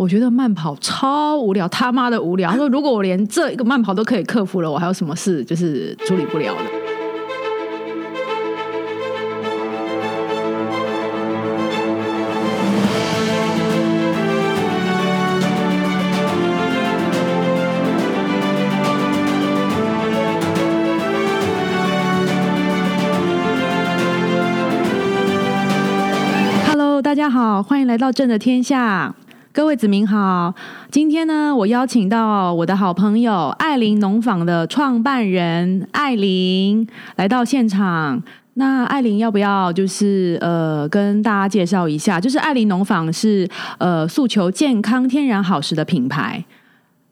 我觉得慢跑超无聊，他妈的无聊。他说，如果我连这一个慢跑都可以克服了，我还有什么事就是处理不了的？Hello，大家好，欢迎来到朕的天下。各位子民好，今天呢，我邀请到我的好朋友艾琳农坊的创办人艾琳来到现场。那艾琳要不要就是呃跟大家介绍一下？就是艾琳农坊是呃诉求健康天然好食的品牌。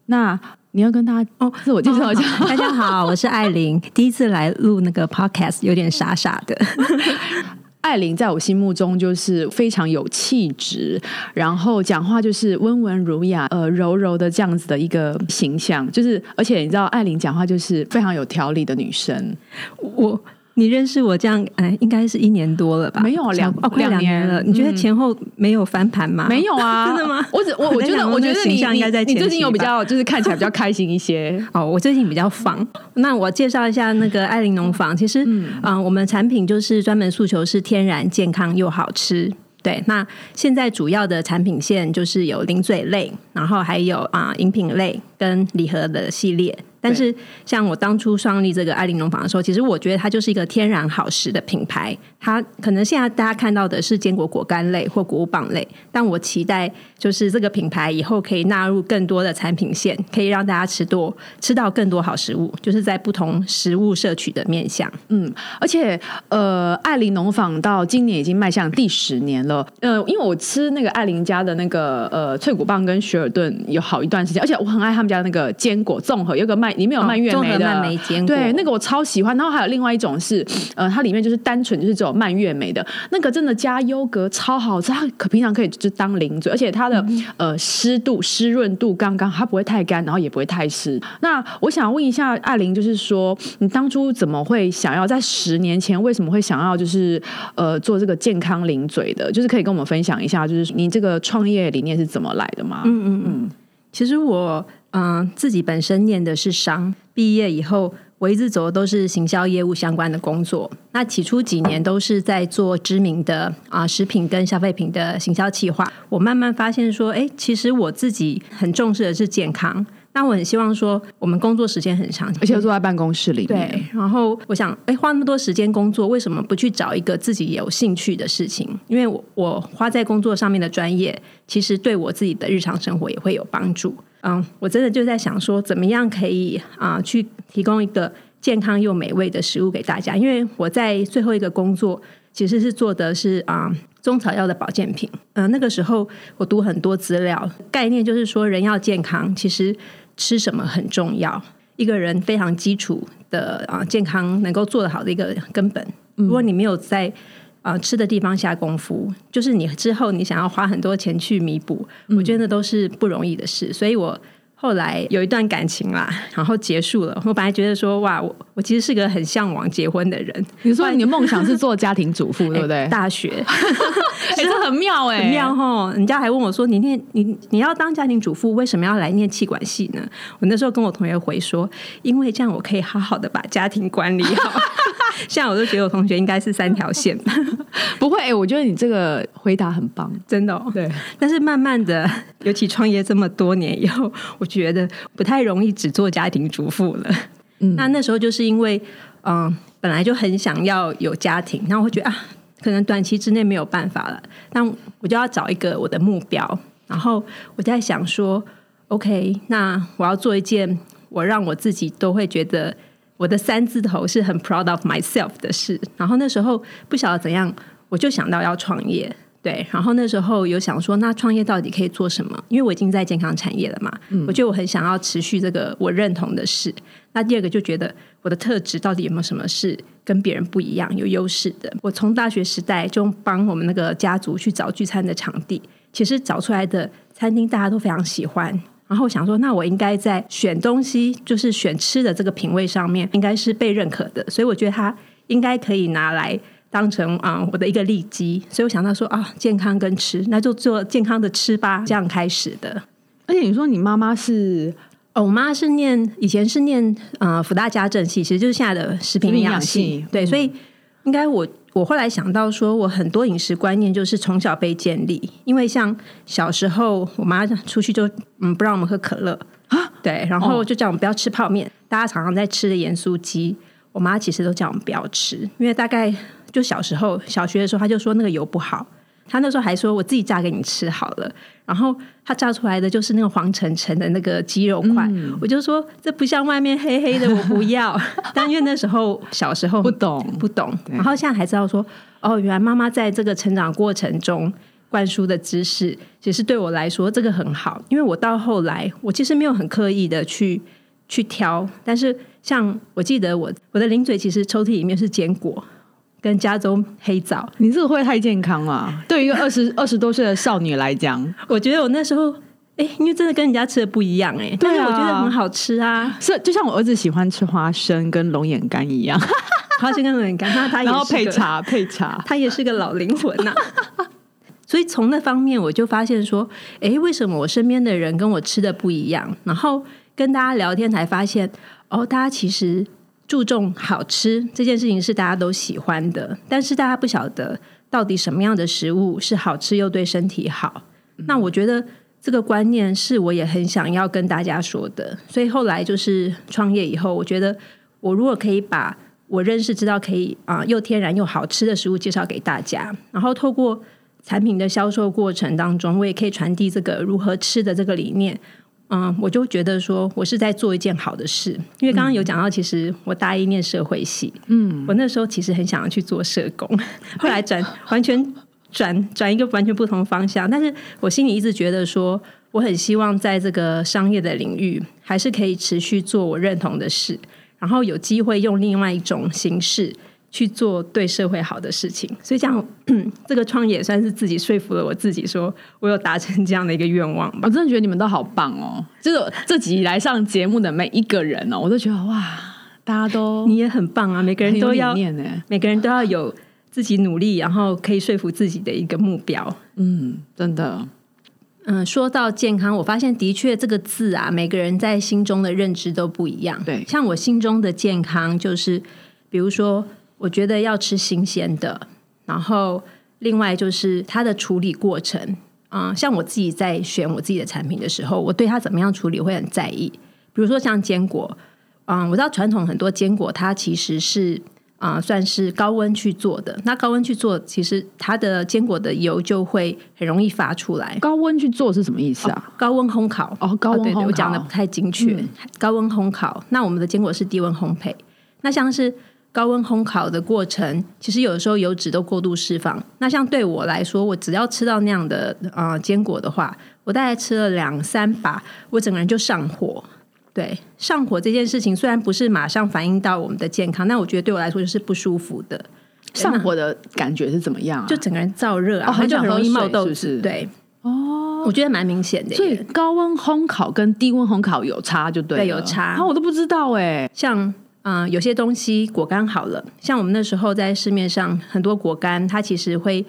那你要跟大家哦自我介绍一下。大家好，我是艾琳，第一次来录那个 podcast，有点傻傻的。艾琳在我心目中就是非常有气质，然后讲话就是温文儒雅、呃柔柔的这样子的一个形象，就是而且你知道，艾琳讲话就是非常有条理的女生。我你认识我这样，哎，应该是一年多了吧？没有两哦，快两年了。你觉得前后没有翻盘吗？没有啊，真的吗？我只我我觉得我觉得你应该在你最近有比较就是看起来比较开心一些 哦。我最近比较放。那我介绍一下那个艾琳农坊，其实嗯，我们产品就是专门诉求是天然、健康又好吃。对，那现在主要的产品线就是有零嘴类，然后还有啊饮品类跟礼盒的系列。但是，像我当初创立这个爱琳农坊的时候，其实我觉得它就是一个天然好食的品牌。它可能现在大家看到的是坚果果干类或谷物棒类，但我期待就是这个品牌以后可以纳入更多的产品线，可以让大家吃多吃到更多好食物，就是在不同食物摄取的面向。嗯，而且呃，爱琳农坊到今年已经迈向第十年了。呃，因为我吃那个爱琳家的那个呃脆骨棒跟雪尔顿有好一段时间，而且我很爱他们家那个坚果综合，有个麦里面有蔓越莓的蔓莓坚果，对，那个我超喜欢。然后还有另外一种是呃，它里面就是单纯就是这种。蔓越莓的那个真的加优格超好吃，它可平常可以就当零嘴，而且它的呃湿度湿润度刚刚，它不会太干，然后也不会太湿。那我想问一下艾琳，就是说你当初怎么会想要在十年前为什么会想要就是呃做这个健康零嘴的？就是可以跟我们分享一下，就是你这个创业理念是怎么来的吗？嗯嗯嗯，其实我嗯自己本身念的是商，毕业以后。我一直走的都是行销业务相关的工作。那起初几年都是在做知名的啊食品跟消费品的行销企划。我慢慢发现说，哎，其实我自己很重视的是健康。那我很希望说，我们工作时间很长，而且坐在办公室里面。对。然后我想，哎，花那么多时间工作，为什么不去找一个自己有兴趣的事情？因为我我花在工作上面的专业，其实对我自己的日常生活也会有帮助。嗯，我真的就在想说，怎么样可以啊，去提供一个健康又美味的食物给大家？因为我在最后一个工作其实是做的是啊中草药的保健品。嗯，那个时候我读很多资料，概念就是说，人要健康，其实吃什么很重要。一个人非常基础的啊健康能够做得好的一个根本，如果你没有在啊，吃的地方下功夫，就是你之后你想要花很多钱去弥补，我觉得那都是不容易的事。所以我后来有一段感情啦，然后结束了。我本来觉得说，哇，我我其实是个很向往结婚的人。你说你的梦想是做家庭主妇，对不对？大学。其实很妙哎，很妙哈！人家还问我说：“你念你你要当家庭主妇，为什么要来念气管系呢？”我那时候跟我同学回说：“因为这样我可以好好的把家庭管理好。” 现在我都觉得我同学应该是三条线。不会哎，我觉得你这个回答很棒，真的。对，但是慢慢的，尤其创业这么多年以后，我觉得不太容易只做家庭主妇了。嗯，那那时候就是因为嗯，本来就很想要有家庭，然后我觉得啊。可能短期之内没有办法了，但我就要找一个我的目标。然后我在想说，OK，那我要做一件我让我自己都会觉得我的三字头是很 proud of myself 的事。然后那时候不晓得怎样，我就想到要创业。对，然后那时候有想说，那创业到底可以做什么？因为我已经在健康产业了嘛，我觉得我很想要持续这个我认同的事。那第二个就觉得我的特质到底有没有什么是跟别人不一样、有优势的？我从大学时代就帮我们那个家族去找聚餐的场地，其实找出来的餐厅大家都非常喜欢。然后想说，那我应该在选东西，就是选吃的这个品味上面，应该是被认可的。所以我觉得它应该可以拿来。当成啊、我的一个利基，所以我想到说啊，健康跟吃，那就做健康的吃吧，这样开始的。而且你说你妈妈是哦，我妈是念以前是念呃福大家政系，其实就是现在的食品营养系。食品营养系对，所以应该我我后来想到说，我很多饮食观念就是从小被建立，因为像小时候我妈出去就嗯不让我们喝可乐啊，对，然后就叫我们不要吃泡面，大家常常在吃的盐酥鸡，我妈其实都叫我们不要吃，因为大概就小时候小学的时候，她就说那个油不好。她那时候还说：“我自己炸给你吃好了。”然后他炸出来的就是那个黄澄澄的那个鸡肉块，我就说这不像外面黑黑的，我不要。但因为那时候小时候不懂不懂，然后现在才知道说，哦，原来妈妈在这个成长过程中灌输的知识，其实对我来说这个很好，因为我到后来我其实没有很刻意的去去挑，但是像我记得我我的零嘴其实抽屉里面是坚果。跟加州黑枣，你这个会太健康了。对于一个二十 二十多岁的少女来讲，我觉得我那时候，哎、因为真的跟人家吃的不一样、哎，但是对啊我觉得很好吃啊，是就像我儿子喜欢吃花生跟龙眼干一样，花生跟龙眼干，他他也然后，配茶配茶。他也是个老灵魂呐、所以从那方面，我就发现说，哎，为什么我身边的人跟我吃的不一样？然后跟大家聊天才发现，哦，大家其实注重好吃这件事情是大家都喜欢的，但是大家不晓得到底什么样的食物是好吃又对身体好。那我觉得这个观念是我也很想要跟大家说的，所以后来就是创业以后，我觉得我如果可以把我认识知道可以啊、又天然又好吃的食物介绍给大家，然后透过产品的销售过程当中，我也可以传递这个如何吃的这个理念。嗯，我就觉得说我是在做一件好的事，因为刚刚有讲到，其实我大一念社会系，嗯，我那时候其实很想要去做社工，后来转 完全转转一个完全不同的方向，但是我心里一直觉得说，我很希望在这个商业的领域，还是可以持续做我认同的事，然后有机会用另外一种形式去做对社会好的事情。所以这样，这个创业也算是自己说服了我自己，说我有达成这样的一个愿望吧。我真的觉得你们都好棒哦！就是这集来上节目的每一个人哦，我都觉得哇，大家都你也很棒啊，每个人都要，念呢。每个人都要有自己努力，然后可以说服自己的一个目标。嗯，真的，嗯，说到健康，我发现的确这个字啊，每个人在心中的认知都不一样。对像我心中的健康，就是比如说，我觉得要吃新鲜的，然后另外就是它的处理过程。嗯，像我自己在选我自己的产品的时候，我对它怎么样处理会很在意。比如说像坚果，嗯，我知道传统很多坚果它其实是啊、算是高温去做的。那高温去做，其实它的坚果的油就会很容易发出来。高温去做是什么意思啊？高温烘烤哦高温对对烘烤我讲的不太精确。嗯高温烘烤，那我们的坚果是低温烘焙。那像是高温烘烤的过程，其实有的时候油脂都过度释放。那像对我来说，我只要吃到那样的呃坚果的话，我大概吃了两三把，我整个人就上火。对，上火这件事情虽然不是马上反映到我们的健康，但我觉得对我来说就是不舒服的。上火的感觉是怎么样啊？就整个人燥热啊，哦很想就很容易冒痘子。是不是对，哦，我觉得蛮明显的。所以高温烘烤跟低温烘烤有差就对了，对有差啊，我都不知道哎。像嗯、呃有些东西果干好了，像我们那时候在市面上很多果干，它其实会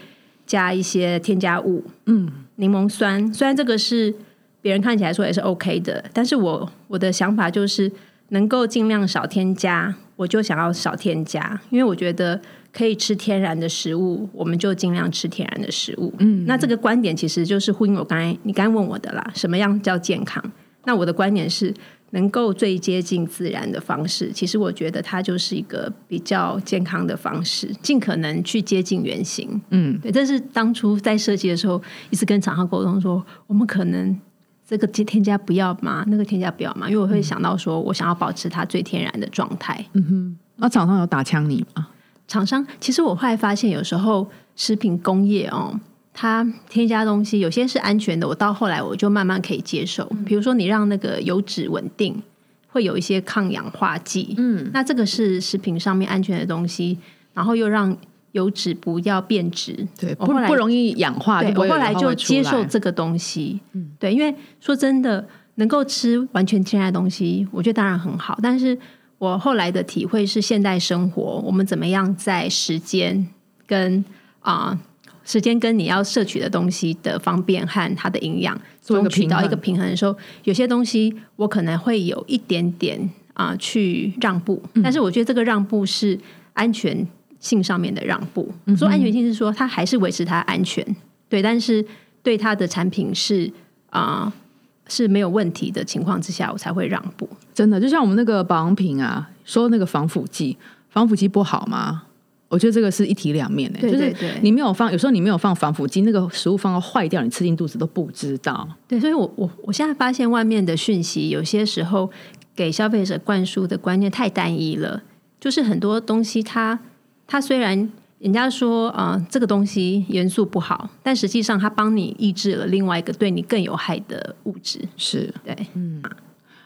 加一些添加物，嗯，柠檬酸。虽然这个是别人看起来说也是 OK 的，但是我我的想法就是能够尽量少添加，我就想要少添加，因为我觉得可以吃天然的食物，我们就尽量吃天然的食物。嗯，那这个观点其实就是呼应我刚才你刚才问我的啦，什么样叫健康？那我的观点是，能够最接近自然的方式，其实我觉得它就是一个比较健康的方式，尽可能去接近原型。嗯，对，但是当初在设计的时候，一直跟厂商沟通说，我们可能这个添加不要嘛，那个添加不要嘛，因为我会想到说我想要保持它最天然的状态。嗯哼那厂商有打枪你吗？厂商其实我后来发现，有时候食品工业哦，它添加东西有些是安全的，我到后来我就慢慢可以接受。比如说你让那个油脂稳定，会有一些抗氧化剂，嗯，那这个是食品上面安全的东西，然后又让油脂不要变质，对，不不容易氧化，我后来就接受来这个东西，嗯，对，因为说真的，能够吃完全天然的东西，我觉得当然很好。但是我后来的体会是，现代生活我们怎么样在时间跟啊、时间跟你要摄取的东西的方便和它的营养做一个中取到平衡一个平衡的时候，有些东西我可能会有一点点啊、去让步，嗯但是我觉得这个让步是安全性上面的让步。嗯说安全性是说它还是维持它安全，对，但是对它的产品是啊、是没有问题的情况之下，我才会让步。真的，就像我们那个保养品啊，说那个防腐剂，防腐剂不好吗？我觉得这个是一体两面的、对对对就是你没有放，有时候你没有放防腐剂，那个食物放到坏掉，你吃进肚子都不知道。对，所以我我我现在发现外面的讯息有些时候给消费者灌输的观念太单一了，就是很多东西它它虽然人家说啊、呃这个东西元素不好，但实际上它帮你抑制了另外一个对你更有害的物质。是对，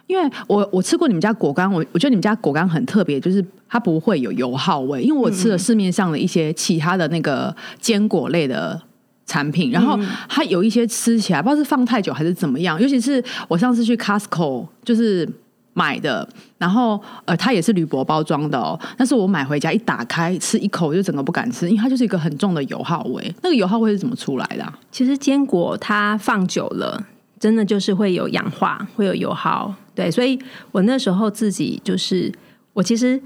因为我我吃过你们家果干，我我觉得你们家果干很特别，就是它不会有油耗味。因为我吃了市面上的一些其他的那个坚果类的产品，然后它有一些吃起来不知道是放太久还是怎么样，尤其是我上次去 Costco 就是买的，然后呃它也是铝箔包装的哦，但是我买回家一打开吃一口我就整个不敢吃，因为它就是一个很重的油耗味。那个油耗味是怎么出来的啊、其实坚果它放久了，真的就是会有氧化，会有油耗。对，所以我那时候自己就是，我其实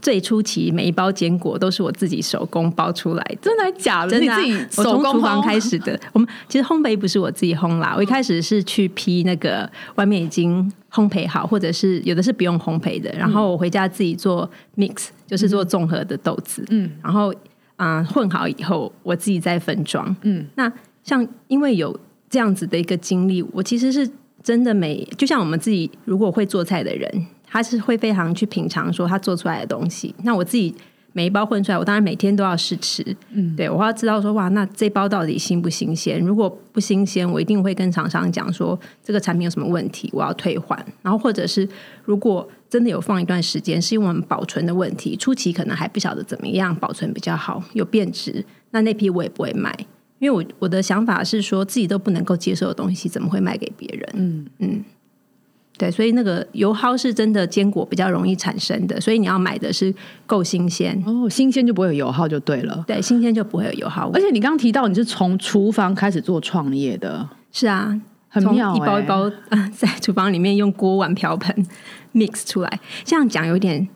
最初期每一包坚果都是我自己手工包出来的。真的假的？真的啊、你自己手工房开始的。我们其实烘焙不是我自己烘啦，我一开始是去批那个外面已经烘焙好，或者是有的是不用烘焙的，然后我回家自己做 mix，就是做综合的豆子，嗯，然后啊、呃混好以后，我自己再分装，嗯。那像因为有这样子的一个经历，我其实是真的每就像我们自己如果会做菜的人，他是会非常去品尝说他做出来的东西。那我自己每一包混出来，我当然每天都要试吃，嗯，对我要知道说哇，那这包到底新不新鲜？如果不新鲜，我一定会跟厂商讲说这个产品有什么问题，我要退换。然后或者是如果真的有放一段时间，是因为我们保存的问题，初期可能还不晓得怎么样保存比较好，有变质，那那批我也不会卖。因为我我的想法是说，自己都不能够接受的东西，怎么会卖给别人？嗯嗯，对，所以那个油耗是真的坚果比较容易产生的，所以你要买的是够新鲜，哦，新鲜就不会有油耗就对了。对，新鲜就不会有油耗。而且你刚刚提到你是从厨房开始做创业的，是啊，从很妙、欸，一包一包啊，在厨房里面用锅碗瓢盆 mix 出来，这样讲有点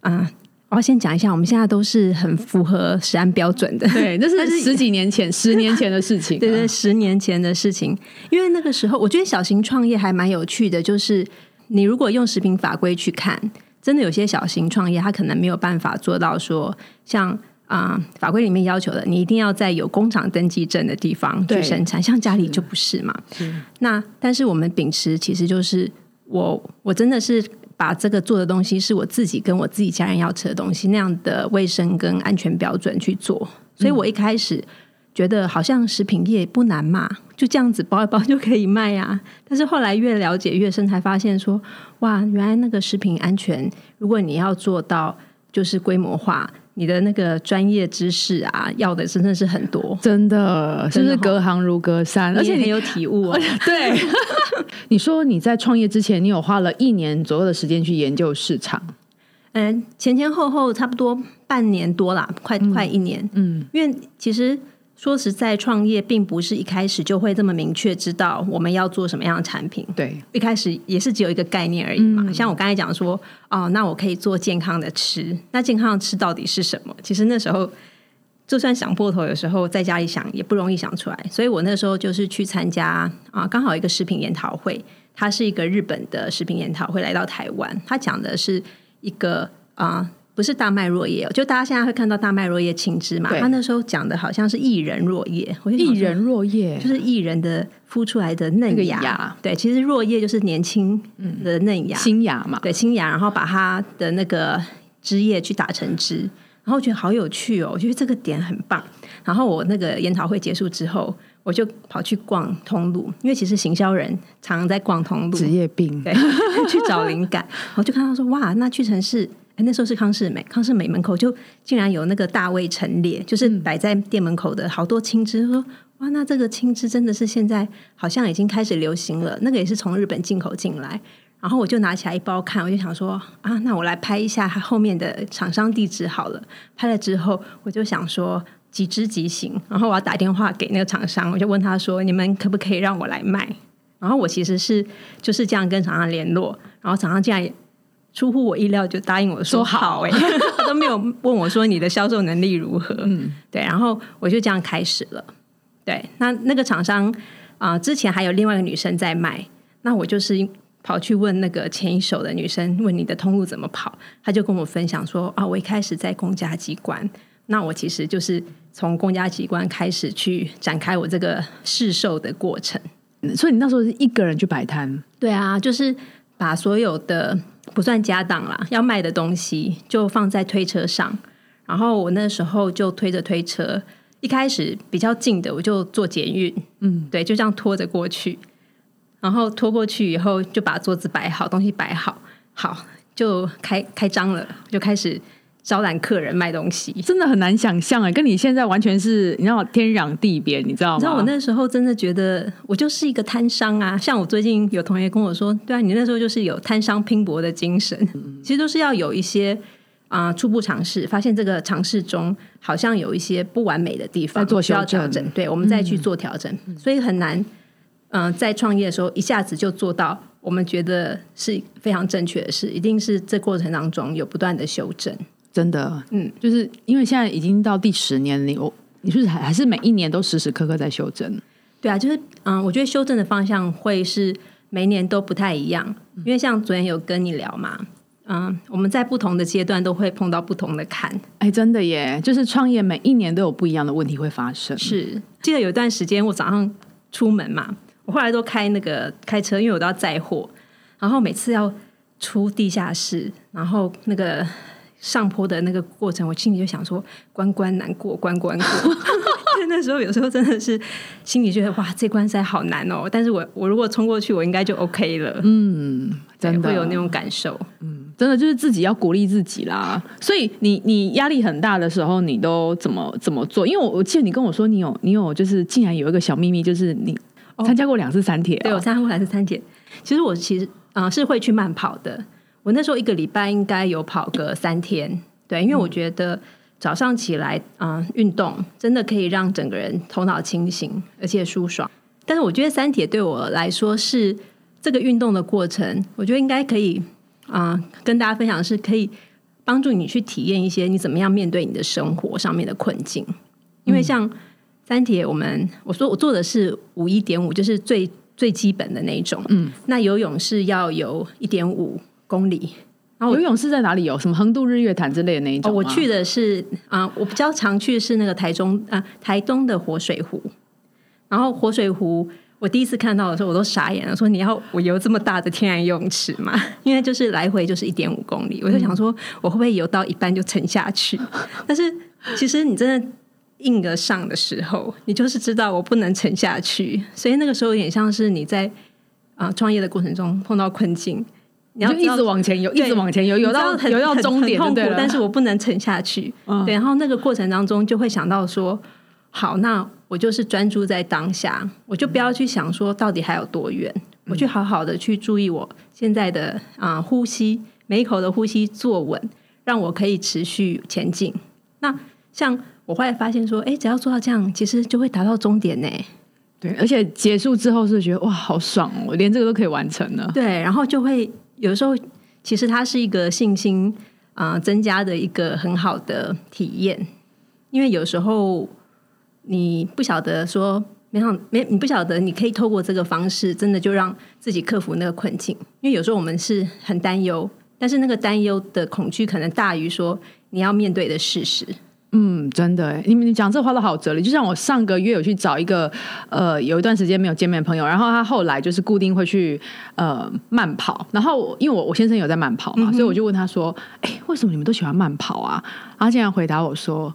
啊。我要先讲一下，我们现在都是很符合食安标准的，对，那是十几年前、十年前的事情、啊。对对，十年前的事情。因为那个时候，我觉得小型创业还蛮有趣的，就是你如果用食品法规去看，真的有些小型创业，它可能没有办法做到说，像啊、呃法规里面要求的，你一定要在有工厂登记证的地方去生产，像家里就不是嘛。那但是我们秉持其实就是我我真的是。把这个做的东西是我自己跟我自己家人要吃的东西，那样的卫生跟安全标准去做，所以我一开始觉得好像食品业不难嘛，就这样子包一包就可以卖啊。但是后来越了解越深，才发现说，哇，原来那个食品安全，如果你要做到就是规模化，你的那个专业知识啊，要的真的是很多，真的，就真是隔行如隔山，而且你很有体悟啊。对。你说你在创业之前，你有花了一年左右的时间去研究市场，嗯，前前后后差不多半年多啦，快快一年。嗯，因为其实说实在，创业并不是一开始就会这么明确知道我们要做什么样的产品。对，一开始也是只有一个概念而已嘛。像我刚才讲说，哦，那我可以做健康的吃，那健康的吃到底是什么？其实那时候就算想破头，有时候在家里想也不容易想出来。所以我那时候就是去参加啊，刚好一个食品研讨会，它是一个日本的食品研讨会来到台湾，它讲的是一个啊。不是大麦若叶，就大家现在会看到大麦若叶青汁嘛？他那时候讲的好像是薏仁若叶，薏仁若叶。就是薏仁的孵出来的嫩芽，芽。对，其实若叶就是年轻的嫩芽，新芽嘛，对新芽，然后把它的那个枝叶去打成汁，然后我觉得好有趣哦，我觉得这个点很棒。然后我那个研讨会结束之后，我就跑去逛通路，因为其实行销人常常在逛通路，职业病，对，去找灵感，我就看到说哇，那屈臣氏。哎，那时候是康世美，康世美门口就竟然有那个大卫陈列，就是摆在店门口的好多青汁。说哇，那这个青汁真的是现在好像已经开始流行了。那个也是从日本进口进来，然后我就拿起来一包看，我就想说啊，那我来拍一下它后面的厂商地址好了。拍了之后，我就想说即知即行，然后我要打电话给那个厂商，我就问他说：“你们可不可以让我来卖？”然后我其实是就是这样跟厂商联络，然后厂商竟然出乎我意料就答应我说好，哎，他都没有问我说你的销售能力如何，嗯，对，然后我就这样开始了。对，那那个厂商啊，之前还有另外一个女生在卖，那我就是跑去问那个前一手的女生，问你的通路怎么跑，她就跟我分享说啊，我一开始在公家机关，那我其实就是从公家机关开始去展开我这个试售的过程。所以你那时候是一个人去摆摊？对啊，就是把所有的不算家当啦，要卖的东西就放在推车上，然后我那时候就推着推车。一开始比较近的，我就做捷运，嗯，对，就这样拖着过去，然后拖过去以后，就把桌子摆好，东西摆好，好就开开张了，就开始招揽客人卖东西，真的很难想象哎，跟你现在完全是你知道天壤地别，你知道吗？你知道我那时候真的觉得我就是一个摊商啊，像我最近有同学跟我说，对啊，你那时候就是有摊商拼搏的精神，其实都是要有一些。啊，初步尝试，发现这个尝试中好像有一些不完美的地方，需要调整。对，我们再去做调整，所以很难。嗯，在创业的时候一下子就做到，我们觉得是非常正确的事，一定是这过程当中有不断的修正。真的，嗯，就是因为现在已经到第十年，你我你是不是还还是每一年都时时刻刻在修正？对啊，就是嗯，我觉得修正的方向会是每年都不太一样，因为像昨天有跟你聊嘛。嗯，我们在不同的阶段都会碰到不同的坎。哎，真的耶，就是创业每一年都有不一样的问题会发生。是，记得有一段时间我早上出门嘛，我后来都开那个开车，因为我都要载货，然后每次要出地下室，然后那个上坡的那个过程，我心里就想说关关难过关关过。那时候有时候真的是心里觉得哇，这关塞好难哦。但是我我如果冲过去，我应该就 OK 了。嗯，真的会有那种感受。嗯，真的就是自己要鼓励自己啦。所以你你压力很大的时候，你都怎么怎么做？因为我我记得你跟我说，你有你有就是竟然有一个小秘密，就是你参加过两次三铁。对我参加过两次三铁。其实我其实啊是会去慢跑的。我那时候一个礼拜应该有跑个三天。对，因为我觉得。早上起来啊，运动真的可以让整个人头脑清醒，而且舒爽。但是我觉得三铁对我来说是这个运动的过程，我觉得应该可以啊，跟大家分享是可以帮助你去体验一些你怎么样面对你的生活上面的困境。因为像三铁，我们我说我做的是五一点五，就是最最基本的那一种。嗯，那游泳是要游一点五公里。然后游泳是在哪里游？什么横渡日月潭之类的那一种？我去的是啊，我比较常去的是那个台中啊，台东的活水湖。然后活水湖，我第一次看到的时候，我都傻眼了，说你要我游这么大的天然游泳池吗？因为就是来回就是一点五公里，我就想说我会不会游到一半就沉下去？但是其实你真的硬得上的时候，你就是知道我不能沉下去，所以那个时候有点像是你在啊创业的过程中碰到困境。你要一直往前游，一直往前游，游到游到终点痛苦，但是我不能沉下去。对，然后那个过程当中就会想到说，好，那我就是专注在当下，我就不要去想说到底还有多远，我去好好的去注意我现在的啊呼吸，每一口的呼吸坐稳，让我可以持续前进。那像我后来发现说，哎，只要做到这样，其实就会达到终点呢。对，而且结束之后是觉得哇，好爽哦，我连这个都可以完成了。对，然后就会。有时候，其实它是一个信心啊增加的一个很好的体验，因为有时候你不晓得说，没想没你不晓得，你可以透过这个方式，真的就让自己克服那个困境。因为有时候我们是很担忧，但是那个担忧的恐惧可能大于说你要面对的事实。嗯，真的，你们讲这话都好哲理。就像我上个月有去找一个呃，有一段时间没有见面的朋友，然后他后来就是固定会去呃慢跑。然后因为我我先生有在慢跑嘛，所以我就问他说：“哎，为什么你们都喜欢慢跑啊？”他竟然回答我说：“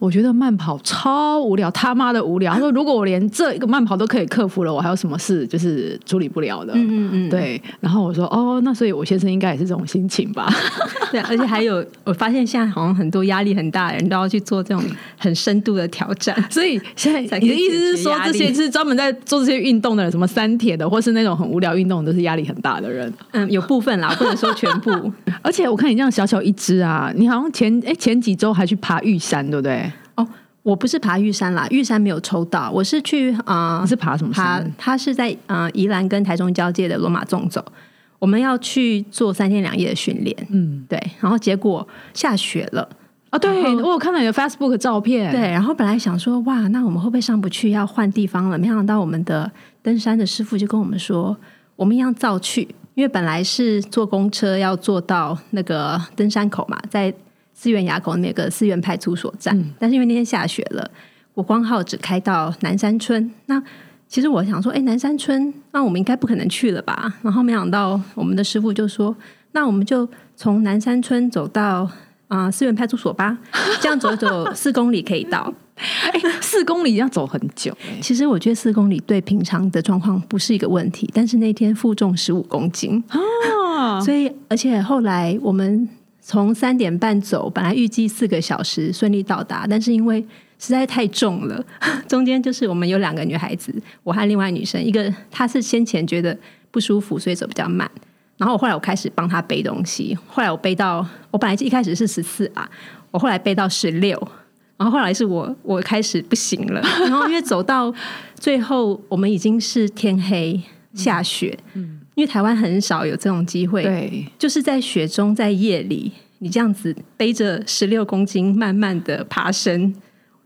我觉得慢跑超无聊，他妈的无聊。”他说：“如果我连这一个慢跑都可以克服了，我还有什么事就是处理不了的？”嗯嗯嗯，对。然后我说：“哦，那所以我先生应该也是这种心情吧。”对，而且还有，我发现现在好像很多压力很大的人都要去做这种很深度的挑战。所以现在你的意思是说，这些是专门在做这些运动的人，什么三铁的，或是那种很无聊运动，都是压力很大的人。嗯，有部分啦，不能说全部。而且我看你这样小小一只啊，你好像前哎前几周还去爬玉山，对不对？哦，我不是爬玉山啦，玉山没有抽到，我是去啊，是爬什么山？它是在啊宜兰跟台中交界的罗马纵走。我们要去做三天两夜的训练，嗯，对，然后结果下雪了啊！对我有看到你的 Facebook 照片，对，然后本来想说哇，那我们会不会上不去，要换地方了？没想到我们的登山的师傅就跟我们说，我们一样照去，因为本来是坐公车要坐到那个登山口嘛，在思源垭口那个思源派出所站，但是因为那天下雪了，我光号只开到南山村，那。其实我想说，哎，南山村，那我们应该不可能去了吧？然后没想到，我们的师傅就说，那我们就从南山村走到啊思源派出所吧，这样走走四公里可以到。哎，四公里要走很久。其实我觉得四公里对平常的状况不是一个问题，但是那天负重十五公斤啊，所以而且后来我们从三点半走，本来预计四个小时顺利到达，但是因为实在太重了，中间就是我们有两个女孩子，我和另外女生，一个她是先前觉得不舒服，所以走比较慢，然后我后来我开始帮她背东西，后来我背到我本来一开始是十四啊，我后来背到十六，然后后来是我我开始不行了，然后因为走到最后我们已经是天黑下雪，因为台湾很少有这种机会，对，就是在雪中在夜里，你这样子背着十六公斤慢慢的爬升。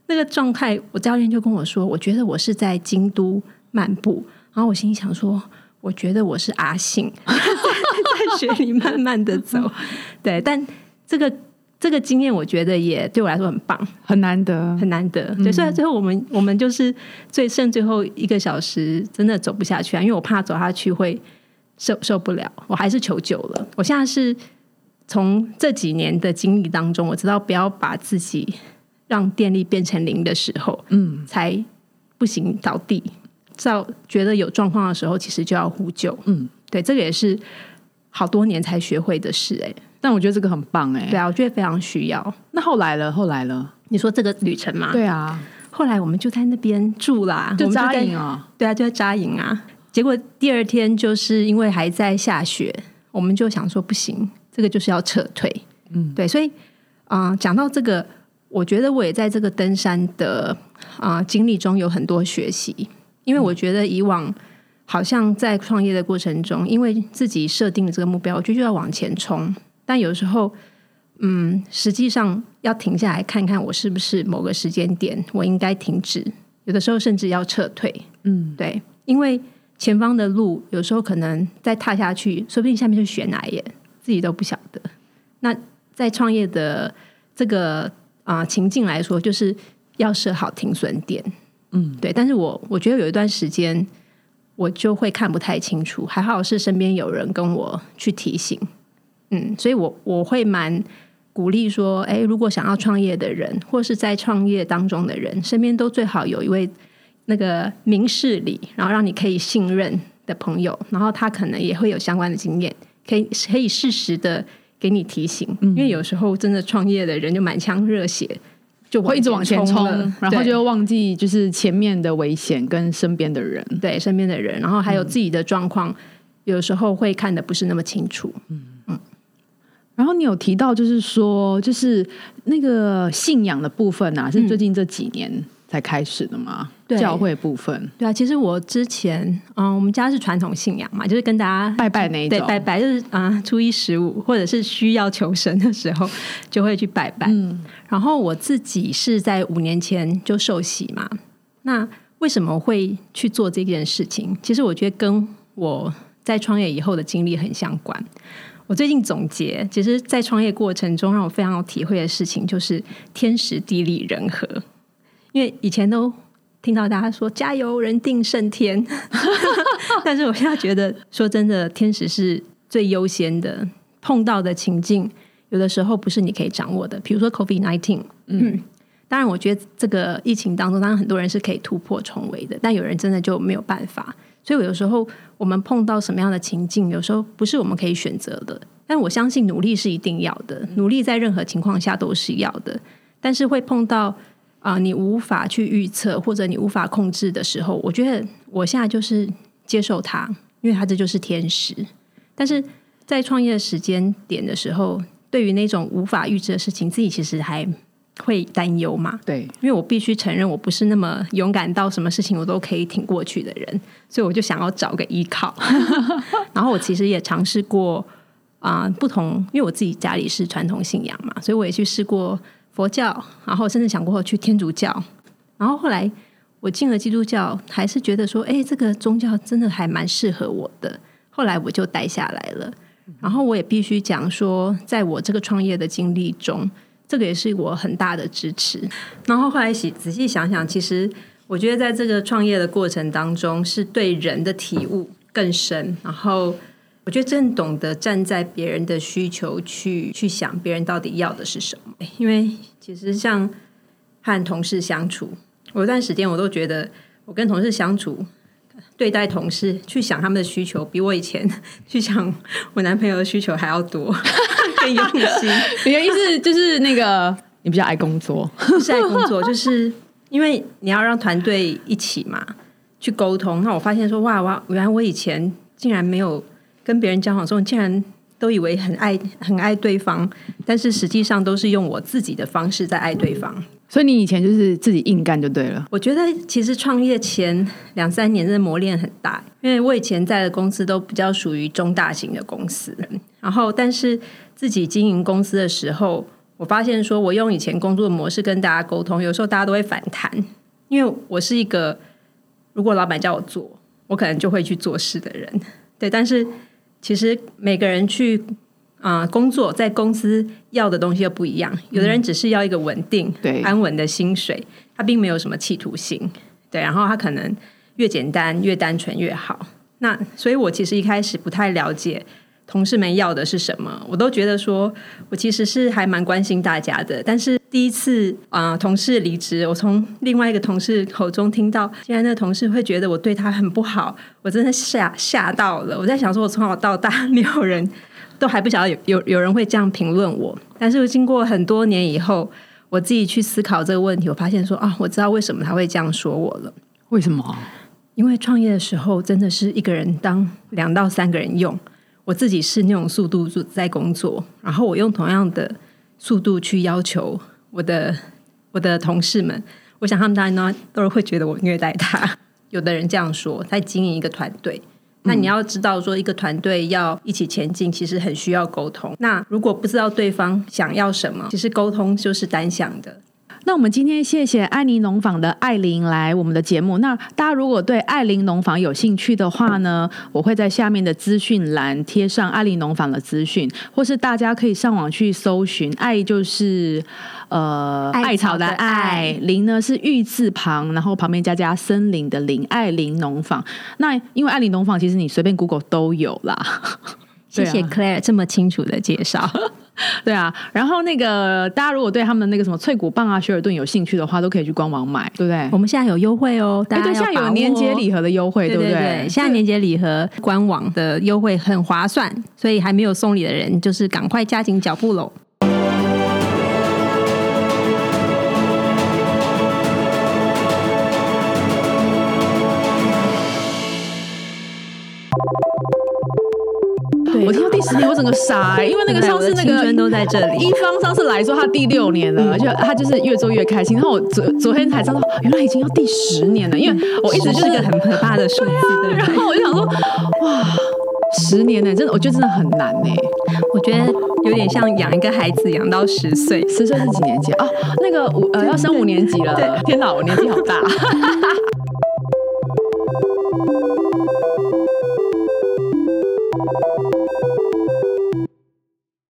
那个状态，我教练就跟我说：“我觉得我是在京都漫步。”然后我心里想说：“我觉得我是阿信，在雪里慢慢的走。”对，但这个这个经验，我觉得也对我来说很棒，很难得，很难得。对，虽然最后我们我们就是最剩最后一个小时，真的走不下去啊，因为我怕走下去会受受不了，我还是求救了。我现在是从这几年的经历当中，我知道不要把自己。让电力变成零的时候，嗯，才不行倒地。到觉得有状况的时候，其实就要呼救。嗯，对，这个也是好多年才学会的事。哎，但我觉得这个很棒。哎，对啊，我觉得非常需要。那后来了，后来了，你说这个旅程吗？对啊，后来我们就在那边住啦，就扎营啊。对啊，就在扎营啊。结果第二天就是因为还在下雪，我们就想说不行，这个就是要撤退。嗯，对，所以啊，讲到这个。我觉得我也在这个登山的啊经历中有很多学习，因为我觉得以往好像在创业的过程中，因为自己设定了这个目标，我就就要往前冲，但有时候，嗯，实际上要停下来看看我是不是某个时间点我应该停止，有的时候甚至要撤退，嗯，对，因为前方的路有时候可能再踏下去，说不定下面就悬崖耶，自己都不晓得。那在创业的这个。啊，情境来说，就是要设好停损点，嗯，对。但是我我觉得有一段时间，我就会看不太清楚，还好是身边有人跟我去提醒，嗯，所以我我会蛮鼓励说，哎，如果想要创业的人，或是在创业当中的人，身边都最好有一位那个明事理，然后让你可以信任的朋友，然后他可能也会有相关的经验，可以可以适时的。给你提醒，因为有时候真的创业的人就满腔热血，就会一直往前冲，然后就忘记就是前面的危险跟身边的人，对身边的人，然后还有自己的状况，有时候会看的不是那么清楚。嗯嗯。然后你有提到，就是说，就是那个信仰的部分啊，是最近这几年。才开始的吗？教会部分，对啊，其实我之前，嗯，我们家是传统信仰嘛，就是跟大家拜拜那一种，拜拜就是啊，初一十五或者是需要求神的时候，就会去拜拜。嗯，然后我自己是在五年前就受洗嘛。那为什么会去做这件事情？其实我觉得跟我在创业以后的经历很相关。我最近总结，其实，在创业过程中，让我非常有体会的事情，就是天时地利人和。因为以前都听到大家说加油，人定胜天，但是我现在觉得，说真的，天使是最优先的。碰到的情境，有的时候不是你可以掌握的。比如说 COVID nineteen，嗯，当然，我觉得这个疫情当中，当然很多人是可以突破重围的，但有人真的就没有办法。所以，我有时候我们碰到什么样的情境，有时候不是我们可以选择的，但我相信努力是一定要的，努力在任何情况下都是要的。但是会碰到啊，你无法去预测或者你无法控制的时候，我觉得我现在就是接受它，因为它这就是天时。但是在创业时间点的时候，对于那种无法预知的事情，自己其实还会担忧嘛？对，因为我必须承认，我不是那么勇敢到什么事情我都可以挺过去的人，所以我就想要找个依靠。然后我其实也尝试过啊，不同，因为我自己家里是传统信仰嘛，所以我也去试过佛教，然后甚至想过去天主教。然后后来我进了基督教，还是觉得说，哎，这个宗教真的还蛮适合我的。后来我就待下来了。然后我也必须讲说，在我这个创业的经历中，这个也是我很大的支持。然后后来仔仔细想想，其实我觉得在这个创业的过程当中，是对人的体悟更深。然后我觉得真懂得站在别人的需求去去想，别人到底要的是什么。因为其实像和同事相处，我有段时间我都觉得，我跟同事相处。对待同事，去想他们的需求，比我以前去想我男朋友的需求还要多，更用心。你的意思就是那个你比较爱工作，是爱工作，就是因为你要让团队一起嘛去沟通。那我发现说，哇哇，原来我以前竟然没有跟别人交往中，竟然都以为很爱很爱对方，但是实际上都是用我自己的方式在爱对方。所以你以前就是自己硬干就对了。我觉得其实创业前两三年的磨练很大，因为我以前在的公司都比较属于中大型的公司，然后但是自己经营公司的时候，我发现说我用以前工作的模式跟大家沟通，有时候大家都会反弹，因为我是一个如果老板叫我做，我可能就会去做事的人。对，但是其实每个人去。啊，工作在公司要的东西又不一样。有的人只是要一个稳定、安稳的薪水，他并没有什么企图心。对，然后他可能越简单、越单纯越好。那所以，我其实一开始不太了解同事们要的是什么。我都觉得说，我其实是还蛮关心大家的。但是第一次啊，同事离职，我从另外一个同事口中听到，现在那个同事会觉得我对他很不好，我真的吓吓到了。我在想说，我从小到大 没有人。都还不晓得有有有人会这样评论我，但是经过很多年以后，我自己去思考这个问题，我发现说啊，我知道为什么他会这样说我了。为什么？因为创业的时候真的是一个人当两到三个人用，我自己是那种速度在工作，然后我用同样的速度去要求我的我的同事们，我想他们当然呢都是会觉得我虐待他。有的人这样说，在经营一个团队。那你要知道，说一个团队要一起前进，其实很需要沟通。那如果不知道对方想要什么，其实沟通就是单向的。那我们今天谢谢艾妮农坊的艾琳来我们的节目。那大家如果对艾琳农坊有兴趣的话呢，我会在下面的资讯栏贴上艾琳农坊的资讯，或是大家可以上网去搜寻。爱就是呃艾草的艾，林呢是玉字旁，然后旁边加加森林的林，艾琳农坊。那因为艾琳农坊其实你随便 Google 都有啦。谢谢 Claire 这么清楚的介绍。对啊，然后那个大家如果对他们的那个什么脆骨棒啊、雪尔顿有兴趣的话，都可以去官网买，对不对？我们现在有优惠哦，大家现在有年节礼盒的优惠，对不对？现在年节礼盒官网的优惠很划算，所以还没有送礼的人，就是赶快加紧脚步喽。我听到第十年，我整个傻，因为那个上次那个都在这里。一方上次来说他第六年了，而且他就是越做越开心。然后我昨昨天才知道，原来已经要第十年了，因为我一直就是个很可怕的数字。然后我就想说，哇，十年呢，真的，我觉得真的很难呢。我觉得有点像养一个孩子养到十岁，十岁是几年级啊？那个五呃要升五年级了。天哪，我年纪好大。